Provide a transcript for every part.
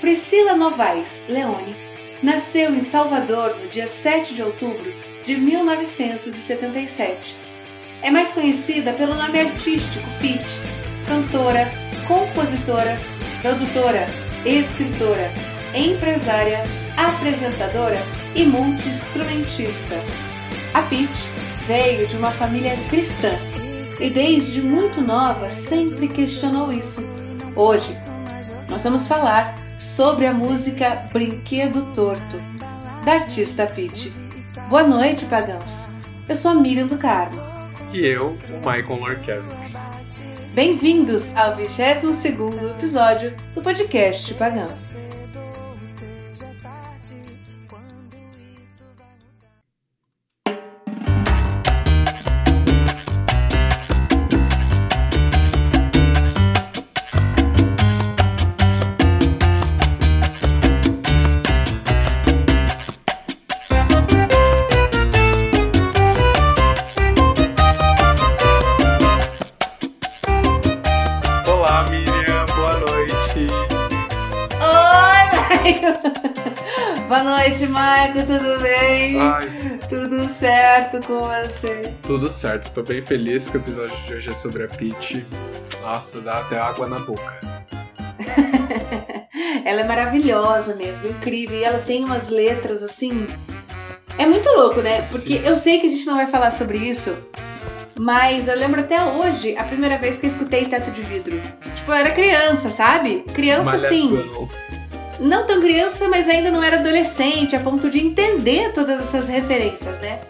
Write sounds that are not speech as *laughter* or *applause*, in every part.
Priscila Novaes Leone nasceu em Salvador no dia 7 de outubro de 1977. É mais conhecida pelo nome artístico Pete, cantora, compositora, produtora, escritora, empresária, apresentadora e multi-instrumentista. A Pete veio de uma família cristã e desde muito nova sempre questionou isso. Hoje, nós vamos falar sobre a música Brinquedo Torto, da artista Pete. Boa noite, pagãos. Eu sou a Miriam do Carmo. E eu, o Michael Lorkevix. Bem-vindos ao 22 episódio do podcast Pagão. Certo com você? Tudo certo, tô bem feliz que o episódio de hoje é sobre a Peach. Nossa, dá até água na boca. *laughs* ela é maravilhosa mesmo, incrível. E ela tem umas letras assim. É muito louco, né? Porque Sim. eu sei que a gente não vai falar sobre isso, mas eu lembro até hoje a primeira vez que eu escutei Teto de Vidro. Tipo, eu era criança, sabe? Criança Malhação. assim não tão criança, mas ainda não era adolescente, a ponto de entender todas essas referências, né?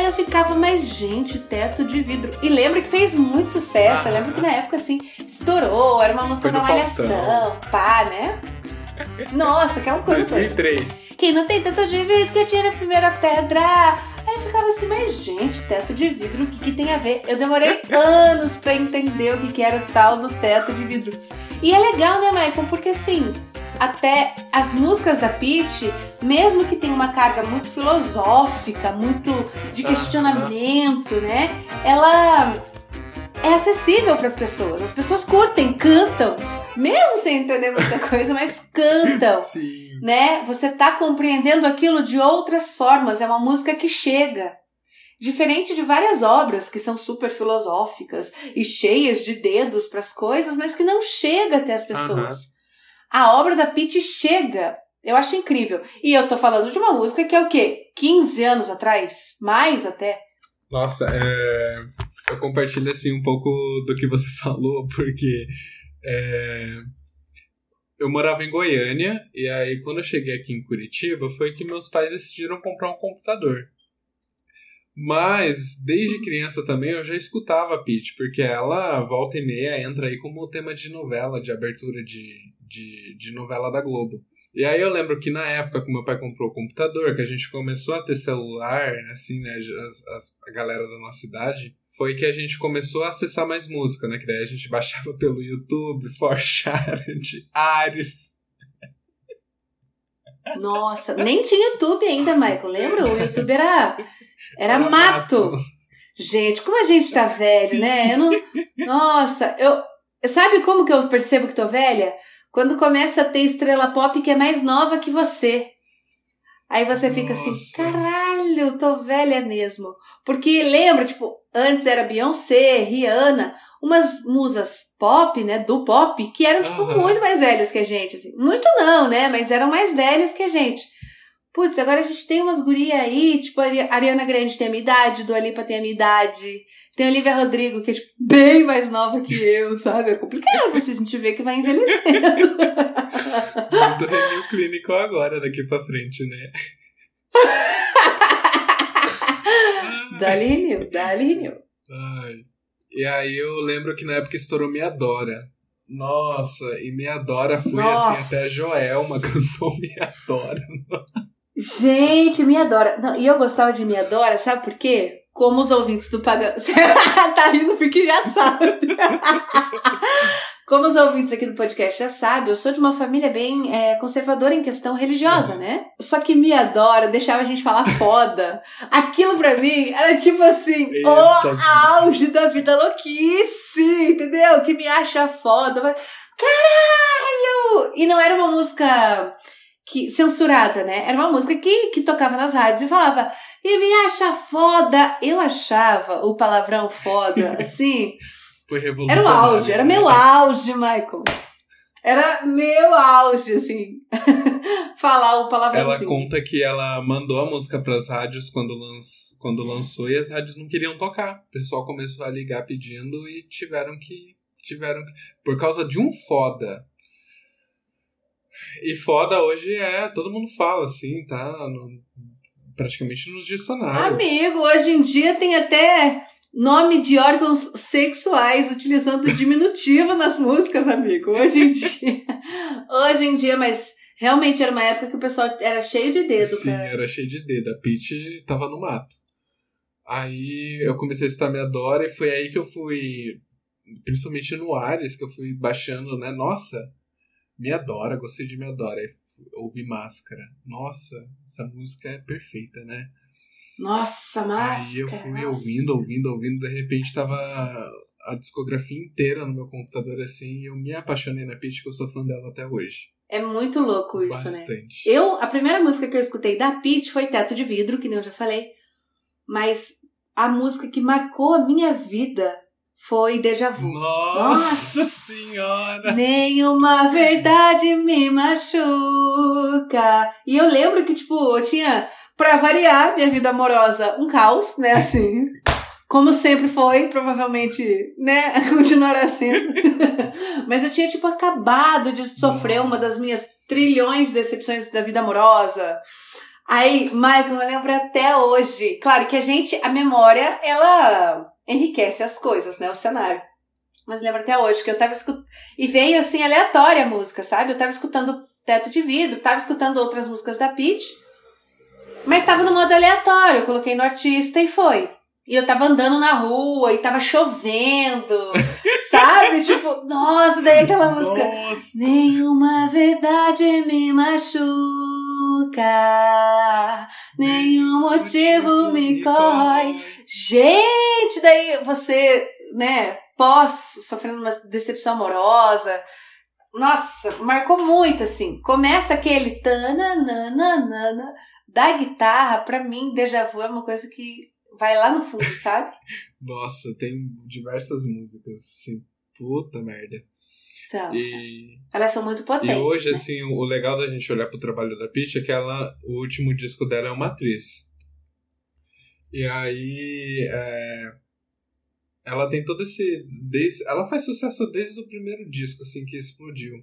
Aí eu ficava, mas gente, teto de vidro. E lembra que fez muito sucesso. Ah. Eu lembro que na época, assim, estourou, era uma música da Malhação, pá, né? Nossa, aquela coisa 2003. Quem não tem teto de vidro, que atira a primeira pedra. Aí eu ficava assim, mas gente, teto de vidro, o que, que tem a ver? Eu demorei *laughs* anos para entender o que, que era o tal do teto de vidro. E é legal, né, Michael? Porque assim, até as músicas da Peach, mesmo que tenha uma carga muito filosófica, muito de questionamento, né? Ela é acessível para as pessoas. As pessoas curtem, cantam, mesmo sem entender muita *laughs* coisa, mas cantam, Sim. né? Você tá compreendendo aquilo de outras formas. É uma música que chega. Diferente de várias obras que são super filosóficas e cheias de dedos para as coisas, mas que não chega até as pessoas a obra da Pitt chega. Eu acho incrível. E eu tô falando de uma música que é o quê? 15 anos atrás? Mais até. Nossa, é... eu compartilho assim um pouco do que você *laughs* falou, porque é... eu morava em Goiânia, e aí quando eu cheguei aqui em Curitiba, foi que meus pais decidiram comprar um computador. Mas, desde criança também, eu já escutava a Peach, porque ela, volta e meia, entra aí como tema de novela, de abertura de, de, de novela da Globo. E aí eu lembro que na época que meu pai comprou o computador, que a gente começou a ter celular, assim, né, a, a galera da nossa cidade, foi que a gente começou a acessar mais música, né, que daí a gente *laughs* baixava pelo YouTube, Forchard, Ares. Nossa, nem tinha YouTube ainda, Michael, lembra? O YouTube era, era, era mato. mato. Gente, como a gente tá velho, Sim. né? Eu não... *laughs* Nossa, eu... Sabe como que eu percebo que tô velha? Quando começa a ter estrela pop que é mais nova que você. Aí você fica assim, Nossa. assim, caralho, tô velha mesmo. Porque lembra, tipo, antes era Beyoncé, Rihanna, umas musas pop, né, do pop, que eram, tipo, uhum. muito mais velhas que a gente, assim. Muito não, né, mas eram mais velhas que a gente. Putz, agora a gente tem umas gurias aí, tipo, a Ariana Grande tem a minha idade, Dua Lipa tem a minha idade, tem a Olivia Rodrigo, que é, tipo, bem mais nova que eu, sabe? É complicado se a gente vê que vai envelhecendo. Muito renew clínico agora, daqui pra frente, né? dali renew, dali renew. E aí eu lembro que na época estourou Me Adora. Nossa, e Me Adora foi Nossa. assim até a Joelma cantou Me Adora. *laughs* Gente, me adora. Não, e eu gostava de me adora, sabe por quê? Como os ouvintes do Pagão. *laughs* tá rindo porque já sabe. Como os ouvintes aqui do podcast já sabem, eu sou de uma família bem é, conservadora em questão religiosa, né? Só que me adora, deixava a gente falar foda. Aquilo pra mim era tipo assim, Isso. o auge da vida louquice, entendeu? Que me acha foda. Caralho! E não era uma música que censurada, né? Era uma música que, que tocava nas rádios e falava, e me acha foda. Eu achava o palavrão foda, *laughs* assim. Foi revolucionário. Era o auge, era meu auge, Michael. Era meu auge, assim. *laughs* falar o palavrão Ela conta que ela mandou a música pras rádios quando, lanç... quando lançou e as rádios não queriam tocar. O pessoal começou a ligar pedindo e tiveram que. Tiveram que. Por causa de um foda. E foda hoje é. Todo mundo fala, assim, tá? No- praticamente nos dicionários. Amigo, hoje em dia tem até nome de órgãos sexuais utilizando *laughs* diminutivo nas músicas, amigo. Hoje em dia. Hoje em dia, mas realmente era uma época que o pessoal era cheio de dedo, Sim, cara. era cheio de dedo. A Peach tava no mato. Aí eu comecei a escutar Minha Dora e foi aí que eu fui, principalmente no Ares, que eu fui baixando, né? Nossa, Minha Dora, gostei de Minha Dora. Aí fu- ouvi Máscara. Nossa, essa música é perfeita, né? Nossa, máscara. aí eu fui nossa. ouvindo, ouvindo, ouvindo, de repente tava a discografia inteira no meu computador assim, e eu me apaixonei na Peach, que eu sou fã dela até hoje. É muito louco isso, né? Bastante. Eu, a primeira música que eu escutei da Peach foi Teto de Vidro, que nem eu já falei. Mas a música que marcou a minha vida foi Deja Vu. Nossa, Nossa. senhora! Nenhuma verdade me machuca. E eu lembro que, tipo, eu tinha, pra variar, minha vida amorosa, um caos, né, assim. Como sempre foi, provavelmente, né, *laughs* continuará sendo. *laughs* Mas eu tinha, tipo, acabado de sofrer uma das minhas trilhões de decepções da vida amorosa. Aí, Michael, eu lembro até hoje. Claro que a gente, a memória, ela enriquece as coisas, né, o cenário. Mas lembro até hoje que eu tava escutando. E veio assim, aleatória a música, sabe? Eu tava escutando Teto de Vidro, tava escutando outras músicas da Peach, mas tava no modo aleatório. Eu coloquei no artista e foi. E eu tava andando na rua e tava chovendo, *laughs* sabe? Tipo, nossa, daí aquela música. Nossa! Nenhuma verdade me machuca, nenhum motivo me corrói. Gente, daí você, né, pós sofrendo uma decepção amorosa. Nossa, marcou muito assim. Começa aquele tananana da guitarra, pra mim, déjà vu é uma coisa que vai lá no fundo, sabe? *laughs* Nossa, tem diversas músicas, assim, puta merda. Então, E, elas são muito e potentes. hoje, né? assim, o legal da gente olhar pro trabalho da Peach é que ela, o último disco dela é uma atriz. E aí, é, ela tem todo esse... Desde, ela faz sucesso desde o primeiro disco, assim, que explodiu.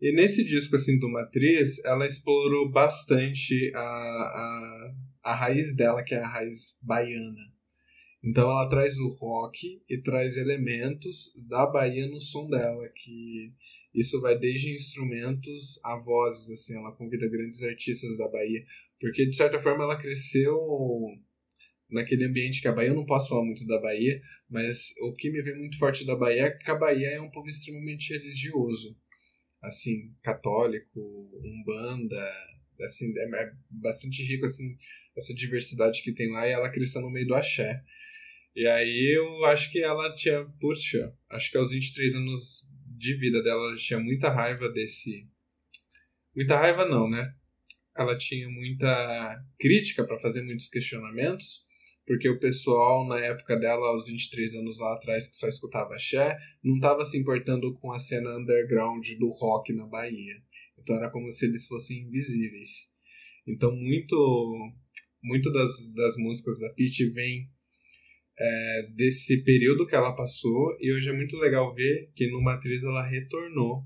E nesse disco, assim, do Matriz, ela explorou bastante a, a, a raiz dela, que é a raiz baiana. Então ela traz o rock e traz elementos da Bahia no som dela, que isso vai desde instrumentos a vozes, assim, ela convida grandes artistas da Bahia, porque de certa forma ela cresceu naquele ambiente que a Bahia, eu não posso falar muito da Bahia, mas o que me vem muito forte da Bahia é que a Bahia é um povo extremamente religioso, assim, católico, umbanda, assim, é, é bastante rico, assim, essa diversidade que tem lá, e ela cresceu no meio do axé. E aí eu acho que ela tinha, puxa, acho que aos 23 anos de vida dela, ela tinha muita raiva desse. Muita raiva não, né? Ela tinha muita crítica para fazer muitos questionamentos, porque o pessoal na época dela, aos 23 anos lá atrás, que só escutava axé, não estava se importando com a cena underground do rock na Bahia. Então era como se eles fossem invisíveis. Então muito muito das, das músicas da Peach vem é, desse período que ela passou e hoje é muito legal ver que no Matriz ela retornou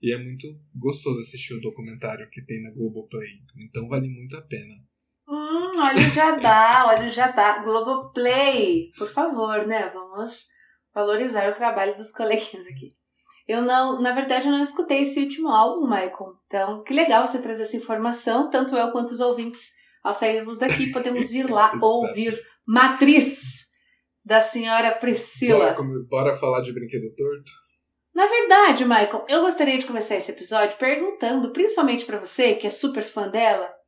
e é muito gostoso assistir o documentário que tem na Globoplay então vale muito a pena Hum, olha o jabá, *laughs* olha o jabá. Globoplay, por favor, né? Vamos valorizar o trabalho dos coleguinhas aqui. Eu não, na verdade, eu não escutei esse último álbum, Michael. Então, que legal você trazer essa informação, tanto eu quanto os ouvintes. Ao sairmos daqui, podemos ir lá *laughs* ouvir Matriz da senhora Priscila. bora, bora falar de brinquedo torto Na verdade, Michael, eu gostaria de começar esse episódio perguntando, principalmente pra você, que é super fã dela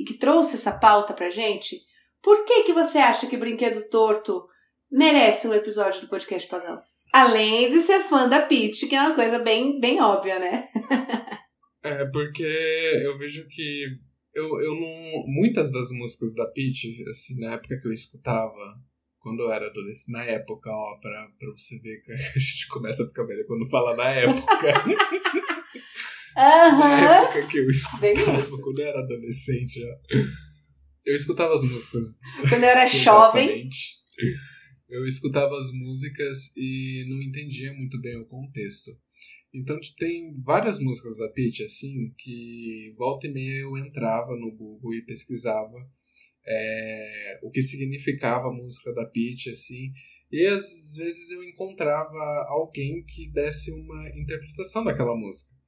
e que trouxe essa pauta pra gente, por que que você acha que Brinquedo Torto merece um episódio do podcast Pagão? Além de ser fã da Peach, que é uma coisa bem, bem óbvia, né? *laughs* é, porque eu vejo que eu, eu não. Muitas das músicas da Peach, assim, na época que eu escutava, quando eu era adolescente, na época, ó, pra, pra você ver que a gente começa a ficar velha quando fala na época. *laughs* Uhum. Na época que eu escutava, quando eu era adolescente, eu escutava as músicas. Quando eu era *laughs* jovem. Eu escutava as músicas e não entendia muito bem o contexto. Então tem várias músicas da Peach, assim, que volta e meia eu entrava no Google e pesquisava é, o que significava a música da Peach, assim, e às vezes eu encontrava alguém que desse uma interpretação daquela música.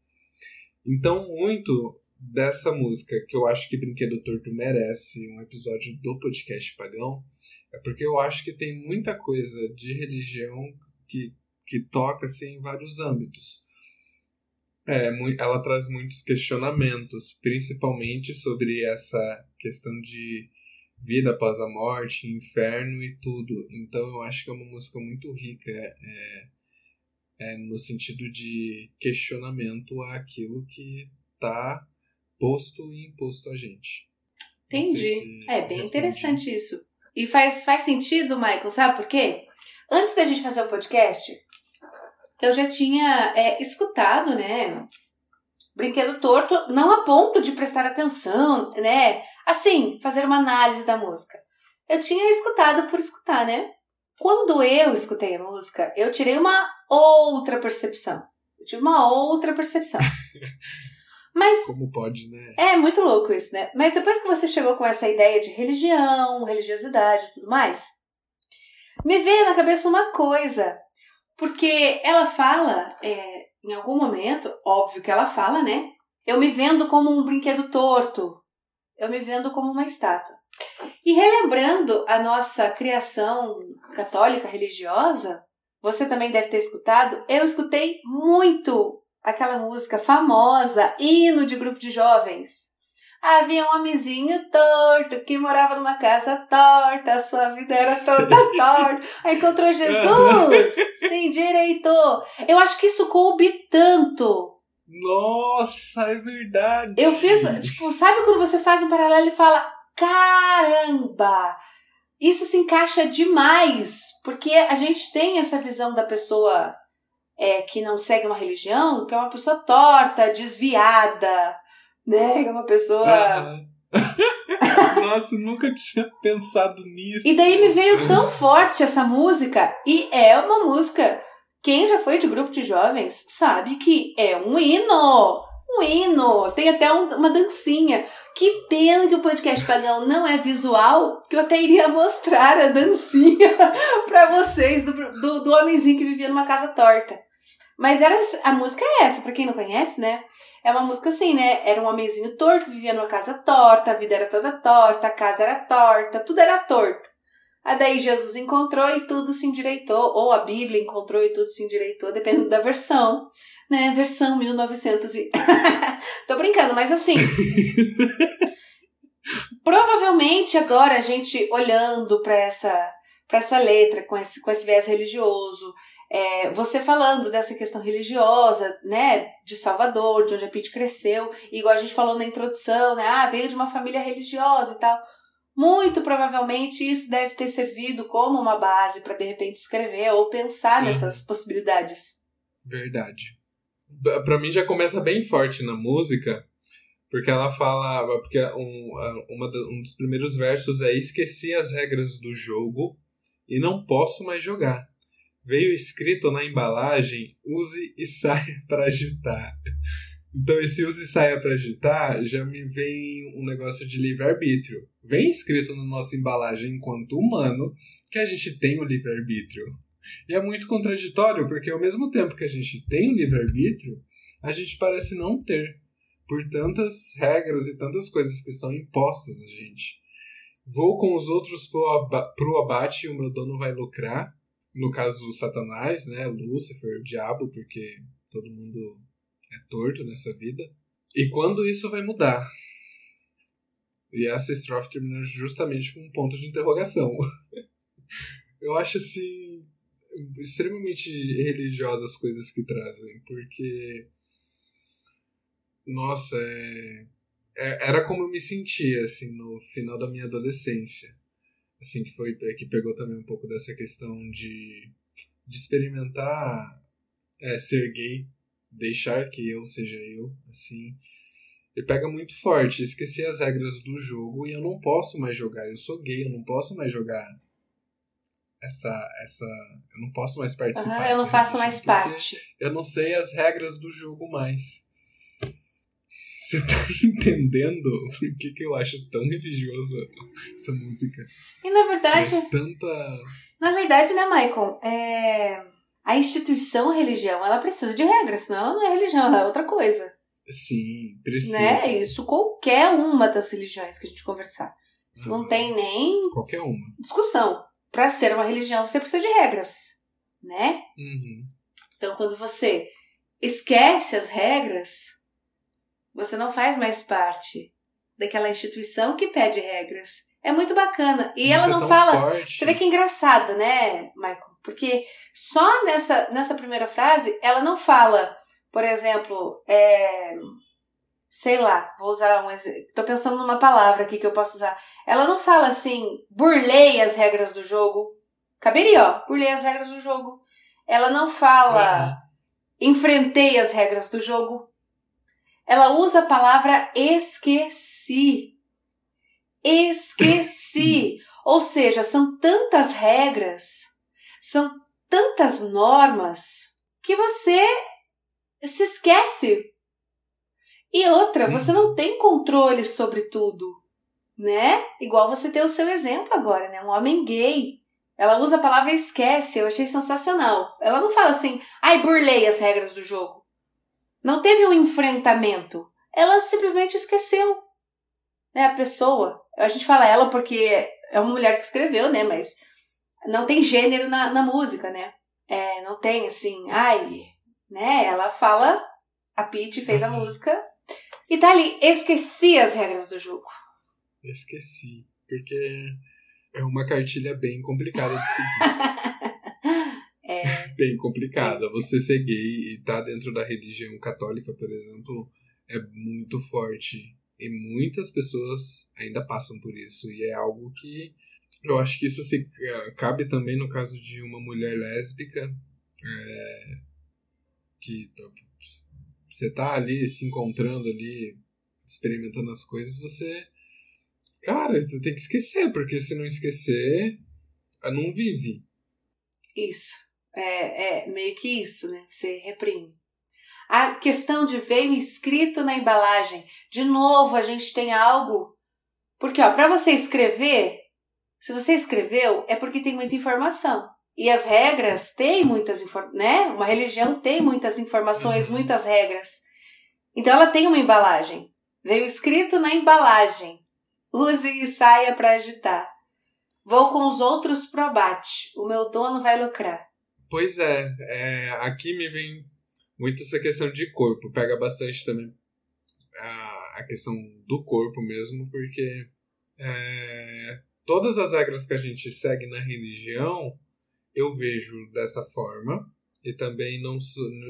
Então, muito dessa música que eu acho que Brinquedo Torto merece um episódio do podcast Pagão é porque eu acho que tem muita coisa de religião que, que toca assim, em vários âmbitos. É, ela traz muitos questionamentos, principalmente sobre essa questão de vida após a morte, inferno e tudo. Então eu acho que é uma música muito rica é, é, no sentido de questionamento àquilo que está posto e imposto a gente. Entendi. É bem respondi. interessante isso. E faz, faz sentido, Michael, sabe por quê? Antes da gente fazer o podcast, eu já tinha é, escutado, né? Brinquedo torto, não a ponto de prestar atenção, né? Assim, fazer uma análise da música. Eu tinha escutado por escutar, né? Quando eu escutei a música, eu tirei uma outra percepção. Eu tive uma outra percepção. *laughs* Mas. Como pode, né? É muito louco isso, né? Mas depois que você chegou com essa ideia de religião, religiosidade e tudo mais, me veio na cabeça uma coisa. Porque ela fala, é, em algum momento, óbvio que ela fala, né? Eu me vendo como um brinquedo torto. Eu me vendo como uma estátua. E relembrando a nossa criação católica religiosa, você também deve ter escutado, eu escutei muito aquela música famosa, hino de grupo de jovens. Havia um homenzinho torto que morava numa casa torta, a sua vida era toda torta. Aí encontrou *laughs* Jesus, se endireitou. Eu acho que isso coube tanto. Nossa, é verdade. Eu fiz, tipo, sabe quando você faz um paralelo e fala: caramba, isso se encaixa demais, porque a gente tem essa visão da pessoa é, que não segue uma religião, que é uma pessoa torta, desviada, né? É uma pessoa. *laughs* Nossa, nunca tinha pensado nisso. E daí me veio tão forte essa música, e é uma música. Quem já foi de grupo de jovens sabe que é um hino. Um hino. Tem até um, uma dancinha. Que pena que o podcast pagão não é visual, que eu até iria mostrar a dancinha *laughs* para vocês do, do, do homenzinho que vivia numa casa torta. Mas era a música é essa, para quem não conhece, né? É uma música assim, né? Era um homenzinho torto, vivia numa casa torta, a vida era toda torta, a casa era torta, tudo era torto. Aí daí Jesus encontrou e tudo se endireitou, ou a Bíblia encontrou e tudo se endireitou, dependendo da versão, né? Versão 1900 e... *coughs* Tô brincando, mas assim... *laughs* provavelmente agora a gente olhando para essa, pra essa letra, com esse, com esse viés religioso, é, você falando dessa questão religiosa, né, de Salvador, de onde a Pete cresceu, igual a gente falou na introdução, né, ah, veio de uma família religiosa e tal. Muito provavelmente isso deve ter servido como uma base para de repente escrever ou pensar Sim. nessas possibilidades. Verdade. Para mim já começa bem forte na música, porque ela fala, porque um, uma, um dos primeiros versos é esqueci as regras do jogo e não posso mais jogar veio escrito na embalagem use e saia para agitar. Então esse use e saia para agitar já me vem um negócio de livre-arbítrio. Vem escrito na nossa embalagem enquanto humano que a gente tem o livre-arbítrio. E é muito contraditório, porque ao mesmo tempo que a gente tem o livre-arbítrio, a gente parece não ter. Por tantas regras e tantas coisas que são impostas a gente. Vou com os outros pro abate e o meu dono vai lucrar no caso Satanás, né, Lúcifer, o diabo, porque todo mundo é torto nessa vida. E quando isso vai mudar? E essa estrofe termina justamente com um ponto de interrogação. *laughs* Eu acho assim. extremamente religiosas as coisas que trazem, porque. Nossa, é, é, era como eu me sentia, assim, no final da minha adolescência. Assim, que foi que pegou também um pouco dessa questão de, de experimentar é, ser gay, deixar que eu seja eu, assim. E pega muito forte, esqueci as regras do jogo e eu não posso mais jogar. Eu sou gay, eu não posso mais jogar essa. essa eu não posso mais participar. Uhum, eu não faço mais parte. Eu não sei as regras do jogo mais. Você tá *laughs* entendendo por que, que eu acho tão religioso essa música? E na verdade. Mas tanta. Na verdade, né, Michael? É... A instituição religião, ela precisa de regras, senão ela não é religião, ela é outra coisa. Sim, precisa. Né? Isso qualquer uma das religiões que a gente conversar. Isso uhum. não tem nem. Qualquer uma. Discussão. Para ser uma religião, você precisa de regras, né? Uhum. Então, quando você esquece as regras, você não faz mais parte daquela instituição que pede regras. É muito bacana. E Isso ela é não fala. Forte. Você vê que é engraçado, né, Michael? Porque só nessa, nessa primeira frase, ela não fala, por exemplo, é, sei lá, vou usar um exemplo. Tô pensando numa palavra aqui que eu posso usar. Ela não fala assim, burlei as regras do jogo. Caberia, ó, burlei as regras do jogo. Ela não fala, uhum. enfrentei as regras do jogo. Ela usa a palavra esqueci. Esqueci. *laughs* Ou seja, são tantas regras, são tantas normas que você se esquece e outra, você não tem controle sobre tudo, né? Igual você tem o seu exemplo agora, né? Um homem gay. Ela usa a palavra esquece, eu achei sensacional. Ela não fala assim, ai, burlei as regras do jogo. Não teve um enfrentamento. Ela simplesmente esqueceu. Né? A pessoa. A gente fala ela porque é uma mulher que escreveu, né? Mas não tem gênero na, na música, né? É, não tem assim, ai, né? Ela fala, a Pete fez a uhum. música e tá ali, esqueci as regras do jogo. Esqueci, porque é uma cartilha bem complicada de seguir. *laughs* é. *laughs* Bem complicada. Você ser gay e tá dentro da religião católica, por exemplo, é muito forte. E muitas pessoas ainda passam por isso. E é algo que eu acho que isso se cabe também no caso de uma mulher lésbica. É, que você tá ali se encontrando ali, experimentando as coisas, você. Cara, você tem que esquecer, porque se não esquecer, não vive. Isso. É, é meio que isso, né? Você reprime. A questão de veio escrito na embalagem. De novo, a gente tem algo. Porque, ó, para você escrever, se você escreveu, é porque tem muita informação. E as regras têm muitas né? Uma religião tem muitas informações, uhum. muitas regras. Então ela tem uma embalagem. Veio escrito na embalagem: use e saia para agitar. Vou com os outros pro abate. O meu dono vai lucrar. Pois é, é aqui me vem muito essa questão de corpo. Pega bastante também a, a questão do corpo mesmo, porque é, todas as regras que a gente segue na religião eu vejo dessa forma. E também não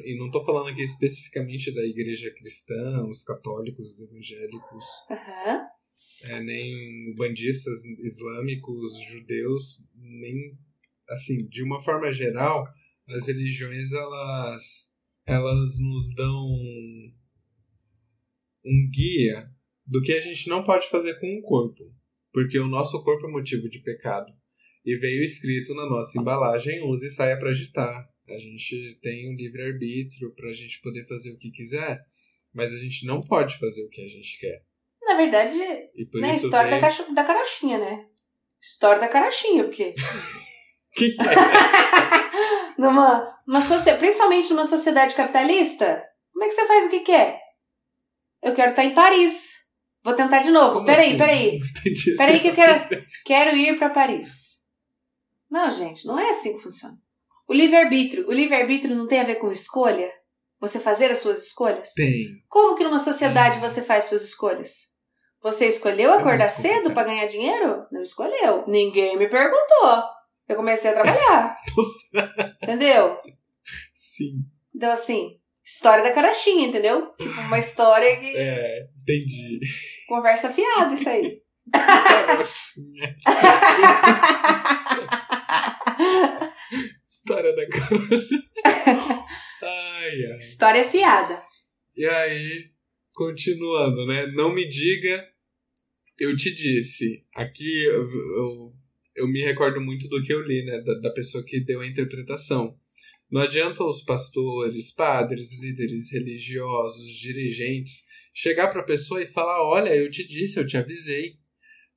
e não estou falando aqui especificamente da igreja cristã, os católicos, os evangélicos, uhum. é, nem bandistas islâmicos, judeus, nem assim, de uma forma geral, as religiões elas elas nos dão um guia do que a gente não pode fazer com o corpo, porque o nosso corpo é motivo de pecado e veio escrito na nossa embalagem: use e saia para agitar. A gente tem um livre-arbítrio para a gente poder fazer o que quiser, mas a gente não pode fazer o que a gente quer. Na verdade, na história veio... da, caixa, da carochinha, né? História da carochinha, porque. *laughs* que, que é? *laughs* numa, uma socia... Principalmente numa sociedade capitalista, como é que você faz o que quer? Eu quero estar em Paris. Vou tentar de novo. Como peraí, assim? peraí. *laughs* Peraí que eu quero, quero ir para Paris. Não, gente, não é assim que funciona. O livre-arbítrio. O livre-arbítrio não tem a ver com escolha? Você fazer as suas escolhas? Tem. Como que numa sociedade tem. você faz suas escolhas? Você escolheu acordar cedo para ganhar dinheiro? Não escolheu. Ninguém me perguntou. Eu comecei a trabalhar. *laughs* entendeu? Sim. Então, assim, história da carochinha, entendeu? Tipo, uma história que. É, entendi. Conversa fiada, isso aí. Carochinha. *laughs* História da carochinha. Ai, ai. História fiada. E aí, continuando, né? Não me diga, eu te disse. Aqui eu, eu, eu me recordo muito do que eu li, né? Da, da pessoa que deu a interpretação. Não adianta os pastores, padres, líderes religiosos, dirigentes chegar para a pessoa e falar: Olha, eu te disse, eu te avisei.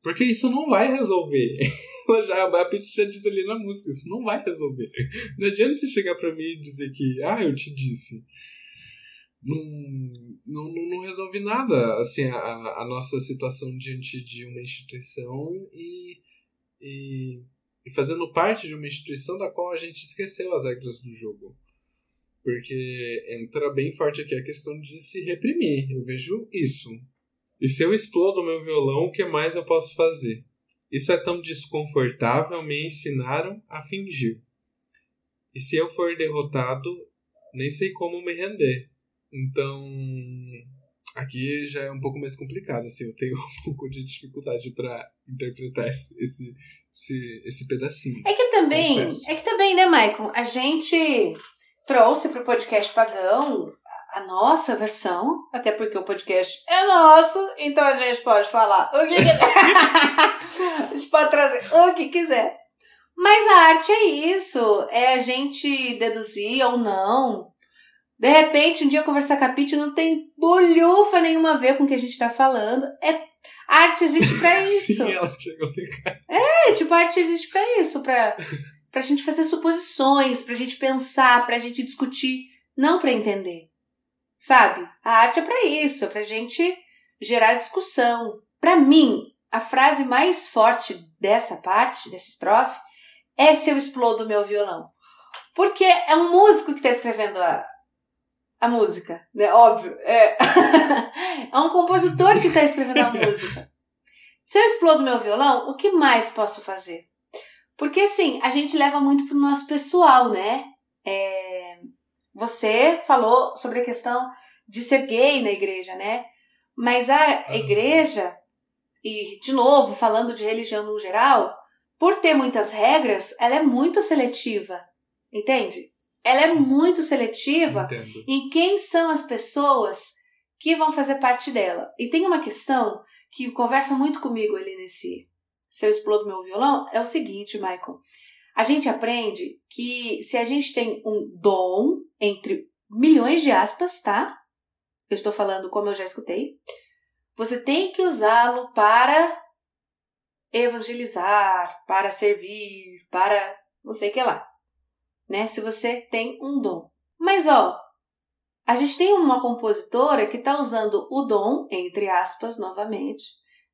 Porque isso não vai resolver. *laughs* Ela já, a Pete já diz ali na música: Isso não vai resolver. Não adianta você chegar para mim e dizer que, ah, eu te disse não, não, não resolve nada assim a, a nossa situação diante de uma instituição e, e, e, fazendo parte de uma instituição da qual a gente esqueceu as regras do jogo. Porque entra bem forte aqui a questão de se reprimir. Eu vejo isso. E se eu explodo meu violão, o que mais eu posso fazer? Isso é tão desconfortável, me ensinaram a fingir. E se eu for derrotado, nem sei como me render. Então, aqui já é um pouco mais complicado, assim, eu tenho *laughs* um pouco de dificuldade para interpretar esse, esse, esse pedacinho. É que também, Confesso. é que também, né, Maicon, a gente trouxe para o podcast Pagão a nossa versão, até porque o podcast é nosso, então a gente pode falar o que quiser. *laughs* a gente pode trazer o que quiser. Mas a arte é isso, é a gente deduzir ou não. De repente, um dia conversar com a Pitty não tem bolhufa nenhuma a ver com o que a gente tá falando. É, a arte existe pra *laughs* isso. Sim, ela chegou a ficar. É, tipo, a arte existe pra isso, pra, pra gente fazer suposições, pra gente pensar, pra gente discutir, não pra entender. Sabe? A arte é pra isso, é pra gente gerar discussão. Pra mim, a frase mais forte dessa parte, dessa estrofe, é se eu explodo meu violão. Porque é um músico que tá escrevendo a, a música, né? Óbvio. É, *laughs* é um compositor que tá escrevendo a música. Se eu explodo meu violão, o que mais posso fazer? Porque assim, a gente leva muito pro nosso pessoal, né? É, você falou sobre a questão de ser gay na igreja, né? Mas a igreja, e de novo, falando de religião no geral, por ter muitas regras, ela é muito seletiva, entende? Ela é muito seletiva Entendo. em quem são as pessoas que vão fazer parte dela. E tem uma questão que conversa muito comigo ali nesse Se eu explodo meu violão, é o seguinte, Michael. A gente aprende que se a gente tem um dom, entre milhões de aspas, tá? Eu estou falando como eu já escutei. Você tem que usá-lo para evangelizar, para servir, para não sei o que lá. Né? Se você tem um dom. Mas ó, a gente tem uma compositora que está usando o dom, entre aspas, novamente,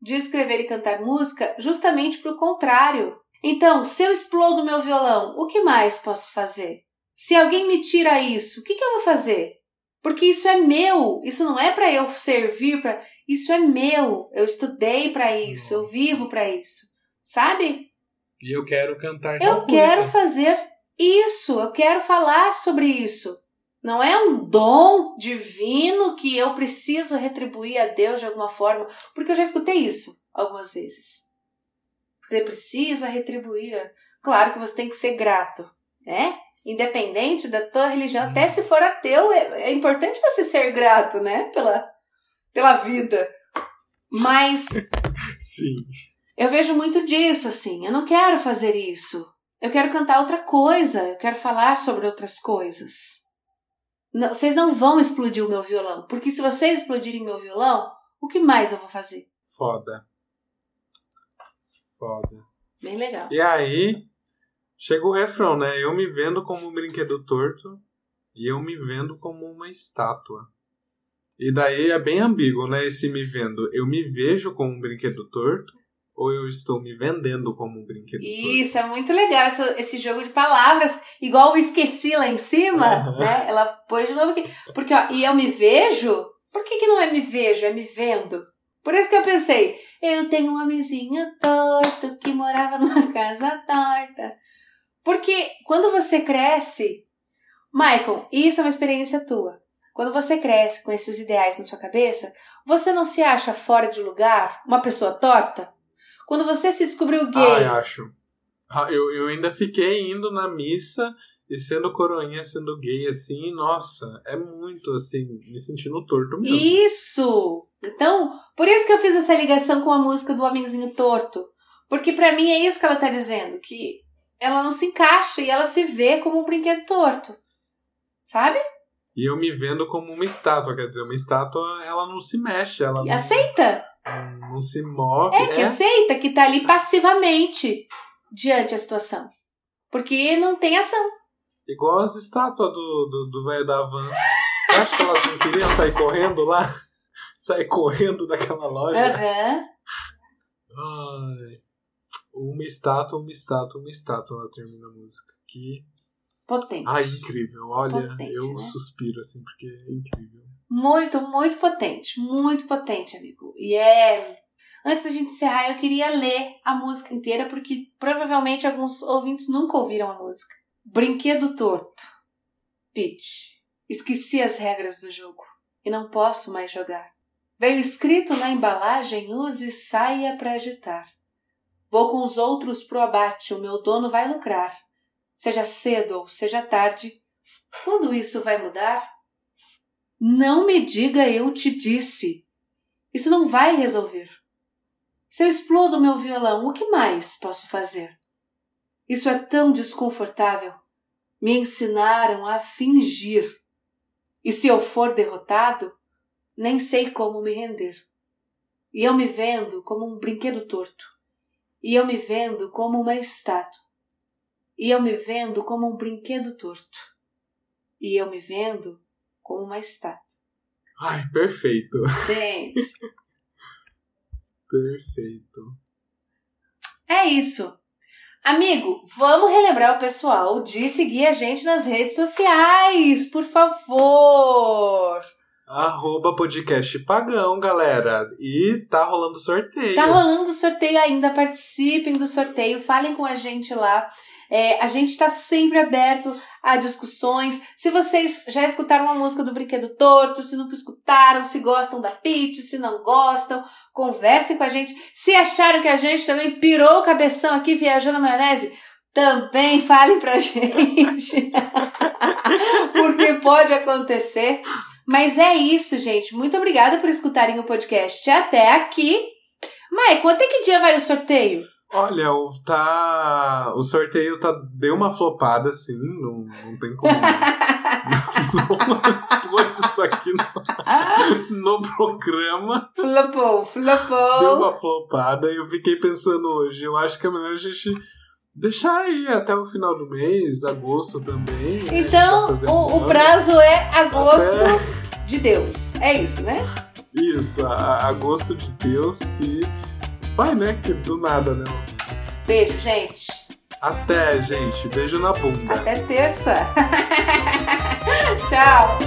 de escrever e cantar música justamente para o contrário. Então, se eu explodo meu violão, o que mais posso fazer? Se alguém me tira isso, o que, que eu vou fazer? Porque isso é meu, isso não é para eu servir para, isso é meu. Eu estudei para isso, eu vivo para isso. Sabe? E eu quero cantar Eu quero coisa. fazer isso, eu quero falar sobre isso. Não é um dom divino que eu preciso retribuir a Deus de alguma forma, porque eu já escutei isso algumas vezes. Você precisa retribuir. Claro que você tem que ser grato, né? Independente da tua religião, até se for ateu, é, é importante você ser grato, né? Pela, pela vida. Mas *laughs* Sim. eu vejo muito disso, assim. Eu não quero fazer isso. Eu quero cantar outra coisa. Eu quero falar sobre outras coisas. Não- vocês não vão explodir o meu violão. Porque se vocês explodirem meu violão, o que mais eu vou fazer? Foda. Foda. Bem legal. E aí, chega o refrão, né? Eu me vendo como um brinquedo torto e eu me vendo como uma estátua. E daí é bem ambíguo, né? Esse me vendo. Eu me vejo como um brinquedo torto ou eu estou me vendendo como um brinquedo? Isso, é muito legal essa- esse jogo de palavras, igual o esqueci lá em cima, Aham. né? Ela pôs de novo aqui. Porque, ó, e eu me vejo? Por que, que não é me vejo, é me vendo? Por isso que eu pensei, eu tenho um homenzinho torto que morava numa *laughs* casa torta. Porque quando você cresce, Michael, isso é uma experiência tua. Quando você cresce com esses ideais na sua cabeça, você não se acha fora de lugar, uma pessoa torta? Quando você se descobriu gay. Ah, acho. Ah, eu, eu ainda fiquei indo na missa e sendo coroinha, sendo gay, assim, nossa, é muito, assim, me sentindo torto mesmo. Isso! Então, por isso que eu fiz essa ligação com a música do Homenzinho Torto. Porque para mim é isso que ela tá dizendo, que ela não se encaixa e ela se vê como um brinquedo torto. Sabe? E eu me vendo como uma estátua, quer dizer, uma estátua, ela não se mexe, ela não, Aceita! Não se move. É, que aceita, que tá ali passivamente diante da situação. Porque não tem ação. Igual as estátuas do velho da van. Você acha que elas não queriam sair correndo lá? *laughs* Sair correndo daquela loja? Aham. Ai. Uma estátua, uma estátua, uma estátua, ela termina a música. Que. Potente. Ai, incrível. Olha, Potente, eu né? suspiro assim, porque é incrível. Muito, muito potente. Muito potente, amigo. E é. Antes da gente encerrar, eu queria ler a música inteira, porque provavelmente alguns ouvintes nunca ouviram a música. Brinquedo torto. Peach. Esqueci as regras do jogo e não posso mais jogar. Veio escrito na embalagem: use saia para agitar. Vou com os outros pro abate, o meu dono vai lucrar. Seja cedo ou seja tarde, quando isso vai mudar? Não me diga eu te disse. Isso não vai resolver. Se eu explodo meu violão, o que mais posso fazer? Isso é tão desconfortável. Me ensinaram a fingir. E se eu for derrotado, nem sei como me render. E eu me vendo como um brinquedo torto. E eu me vendo como uma estátua. E eu me vendo como um brinquedo torto. E eu me vendo como uma estátua. Ai, perfeito. Gente, *laughs* Perfeito. é isso. Amigo, vamos relembrar o pessoal de seguir a gente nas redes sociais, por favor. Arroba podcast pagão, galera. E tá rolando sorteio. Tá rolando sorteio ainda, participem do sorteio, falem com a gente lá. É, a gente tá sempre aberto a discussões. Se vocês já escutaram a música do Brinquedo Torto, se nunca escutaram, se gostam da Peach, se não gostam, conversem com a gente. Se acharam que a gente também pirou o cabeção aqui viajando na maionese, também falem pra *laughs* gente. Porque pode acontecer. Mas é isso, gente. Muito obrigada por escutarem o podcast até aqui. Mai, quanto é que dia vai o sorteio? Olha, o, tá. O sorteio tá. Deu uma flopada, assim. Não, não tem como. *laughs* não expor isso aqui no, no programa. Flopou, flopou. Deu uma flopada e eu fiquei pensando hoje. Eu acho que é melhor a gente deixar aí até o final do mês, agosto também. né? Então, o, o prazo é agosto Até- de Deus. É isso, né? Isso, a- agosto de Deus que. Vai, né? Que do nada, né? Beijo, gente. Até, gente. Beijo na bunda. Até terça. *laughs* Tchau.